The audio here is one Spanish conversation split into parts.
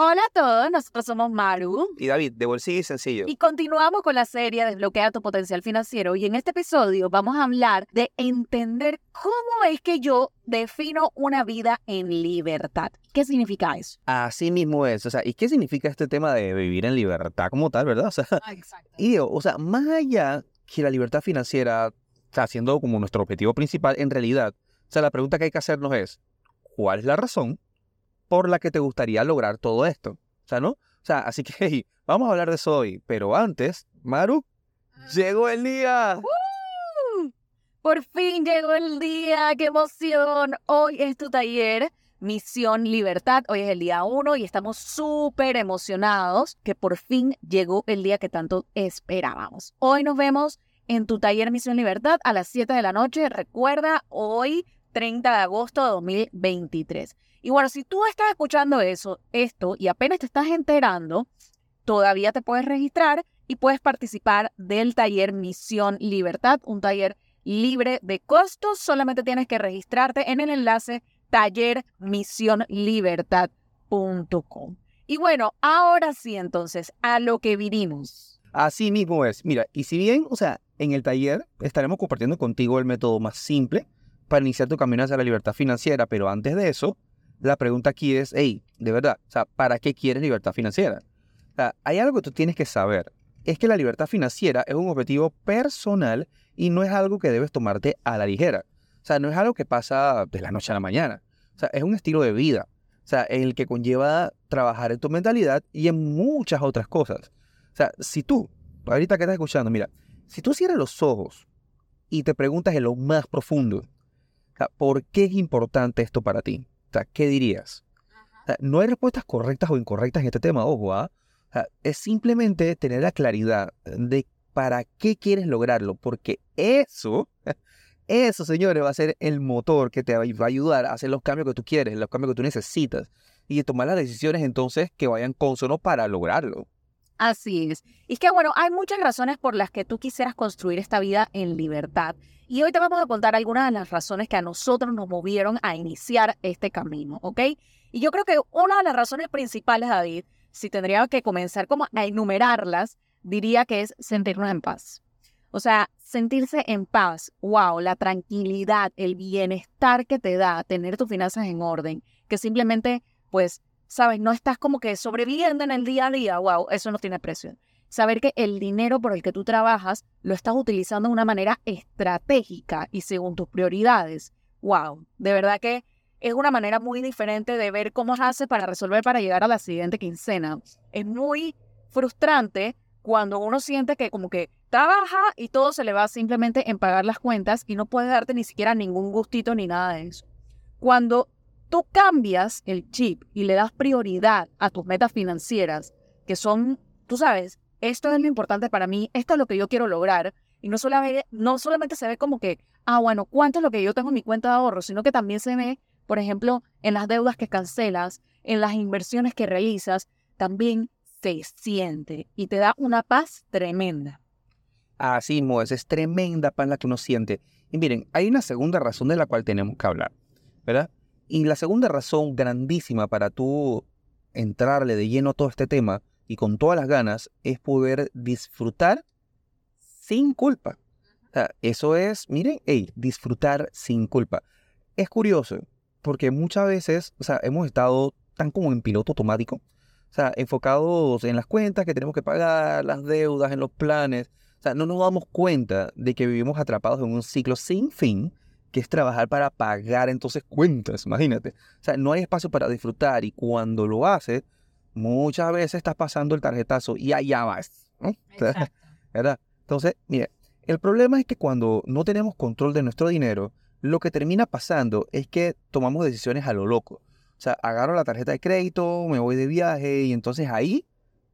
Hola a todos, nosotros somos Maru. Y David, de bolsillo y sencillo. Y continuamos con la serie Desbloquea tu potencial financiero. Y en este episodio vamos a hablar de entender cómo es que yo defino una vida en libertad. ¿Qué significa eso? Así mismo es. O sea, ¿y qué significa este tema de vivir en libertad como tal, verdad? O sea, Ah, exacto. y o sea, más allá que la libertad financiera está siendo como nuestro objetivo principal, en realidad, o sea, la pregunta que hay que hacernos es, ¿cuál es la razón por la que te gustaría lograr todo esto? O sea, ¿no? O sea, así que hey, vamos a hablar de eso hoy. Pero antes, Maru, llegó el día. Por fin llegó el día, qué emoción. Hoy es tu taller Misión Libertad. Hoy es el día uno y estamos súper emocionados que por fin llegó el día que tanto esperábamos. Hoy nos vemos en tu taller Misión Libertad a las 7 de la noche. Recuerda, hoy 30 de agosto de 2023. Y bueno, si tú estás escuchando eso, esto y apenas te estás enterando, todavía te puedes registrar y puedes participar del taller Misión Libertad, un taller libre de costos. Solamente tienes que registrarte en el enlace tallermisionlibertad.com. Y bueno, ahora sí entonces, a lo que vinimos. Así mismo es. Mira, y si bien, o sea, en el taller estaremos compartiendo contigo el método más simple para iniciar tu camino hacia la libertad financiera, pero antes de eso, la pregunta aquí es, hey, de verdad, o sea, ¿para qué quieres libertad financiera? O sea, hay algo que tú tienes que saber, es que la libertad financiera es un objetivo personal y no es algo que debes tomarte a la ligera. O sea, no es algo que pasa de la noche a la mañana. O sea, es un estilo de vida. O sea, el que conlleva trabajar en tu mentalidad y en muchas otras cosas. O sea, si tú, ahorita que estás escuchando, mira, si tú cierras los ojos y te preguntas en lo más profundo, ¿por qué es importante esto para ti? O sea, ¿qué dirías? O sea, no hay respuestas correctas o incorrectas en este tema, ojo, ¿ah? O sea, es simplemente tener la claridad de para qué quieres lograrlo, porque eso, eso, señores, va a ser el motor que te va a ayudar a hacer los cambios que tú quieres, los cambios que tú necesitas, y tomar las decisiones entonces que vayan consono para lograrlo. Así es. Y es que bueno, hay muchas razones por las que tú quisieras construir esta vida en libertad. Y hoy te vamos a contar algunas de las razones que a nosotros nos movieron a iniciar este camino, ¿ok? Y yo creo que una de las razones principales, David, si tendría que comenzar como a enumerarlas, diría que es sentirnos en paz. O sea, sentirse en paz, wow, la tranquilidad, el bienestar que te da tener tus finanzas en orden, que simplemente, pues, sabes, no estás como que sobreviviendo en el día a día, wow, eso no tiene precio. Saber que el dinero por el que tú trabajas lo estás utilizando de una manera estratégica y según tus prioridades, wow, de verdad que es una manera muy diferente de ver cómo hace para resolver para llegar a la siguiente quincena. Es muy frustrante cuando uno siente que como que trabaja y todo se le va simplemente en pagar las cuentas y no puede darte ni siquiera ningún gustito ni nada de eso. Cuando tú cambias el chip y le das prioridad a tus metas financieras, que son, tú sabes, esto es lo importante para mí, esto es lo que yo quiero lograr, y no solamente, no solamente se ve como que, ah, bueno, cuánto es lo que yo tengo en mi cuenta de ahorro, sino que también se ve, por ejemplo, en las deudas que cancelas, en las inversiones que realizas, también se siente y te da una paz tremenda. Así mismo es, es tremenda paz la que uno siente. Y miren, hay una segunda razón de la cual tenemos que hablar, ¿verdad? Y la segunda razón grandísima para tú entrarle de lleno a todo este tema y con todas las ganas es poder disfrutar sin culpa. Eso es, miren, hey, disfrutar sin culpa. Es curioso, porque muchas veces, o sea, hemos estado tan como en piloto automático, o sea, enfocados en las cuentas que tenemos que pagar, las deudas, en los planes. O sea, no nos damos cuenta de que vivimos atrapados en un ciclo sin fin, que es trabajar para pagar entonces cuentas, imagínate. O sea, no hay espacio para disfrutar y cuando lo haces, muchas veces estás pasando el tarjetazo y allá vas, ¿no? ¿Verdad? Entonces, mire, el problema es que cuando no tenemos control de nuestro dinero, lo que termina pasando es que tomamos decisiones a lo loco. O sea, agarro la tarjeta de crédito, me voy de viaje y entonces ahí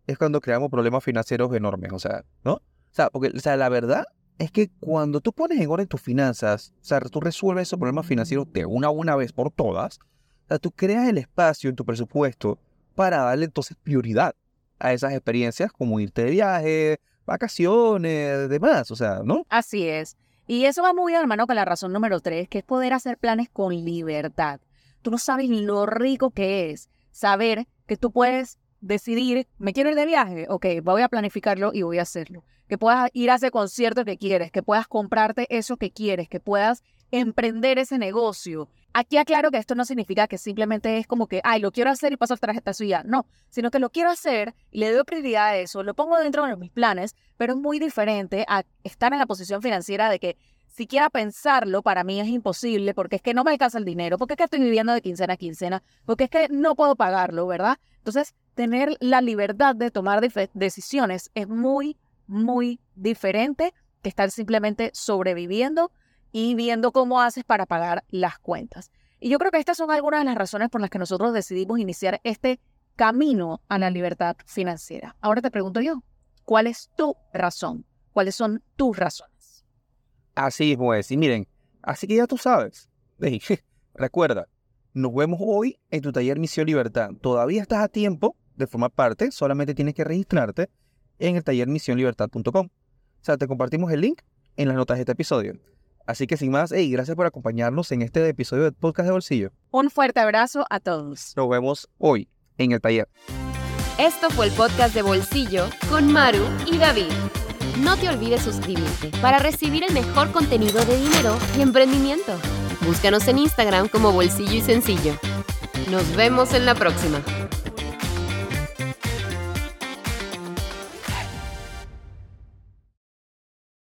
es cuando creamos problemas financieros enormes. O sea, ¿no? O sea, porque o sea, la verdad es que cuando tú pones en orden tus finanzas, o sea, tú resuelves esos problemas financieros de una a una vez por todas, o sea, tú creas el espacio en tu presupuesto para darle entonces prioridad a esas experiencias como irte de viaje, vacaciones, demás, o sea, ¿no? Así es. Y eso va muy de la mano con la razón número tres, que es poder hacer planes con libertad. Tú no sabes lo rico que es saber que tú puedes decidir, me quiero ir de viaje, ok, voy a planificarlo y voy a hacerlo. Que puedas ir a ese concierto que quieres, que puedas comprarte eso que quieres, que puedas emprender ese negocio. Aquí aclaro que esto no significa que simplemente es como que, ay, lo quiero hacer y paso a tarjeta suya. No, sino que lo quiero hacer y le doy prioridad a eso, lo pongo dentro de mis planes, pero es muy diferente a estar en la posición financiera de que siquiera pensarlo para mí es imposible porque es que no me alcanza el dinero, porque es que estoy viviendo de quincena a quincena, porque es que no puedo pagarlo, ¿verdad? Entonces, tener la libertad de tomar decisiones es muy, muy diferente que estar simplemente sobreviviendo y viendo cómo haces para pagar las cuentas. Y yo creo que estas son algunas de las razones por las que nosotros decidimos iniciar este camino a la libertad financiera. Ahora te pregunto yo, ¿cuál es tu razón? ¿Cuáles son tus razones? Así pues, y miren, así que ya tú sabes. recuerda, nos vemos hoy en tu taller Misión Libertad. Todavía estás a tiempo de formar parte, solamente tienes que registrarte en el taller misionlibertad.com. O sea, te compartimos el link en las notas de este episodio. Así que sin más, hey, gracias por acompañarnos en este episodio de Podcast de Bolsillo. Un fuerte abrazo a todos. Nos vemos hoy en el taller. Esto fue el podcast de Bolsillo con Maru y David. No te olvides suscribirte para recibir el mejor contenido de dinero y emprendimiento. Búscanos en Instagram como Bolsillo y Sencillo. Nos vemos en la próxima.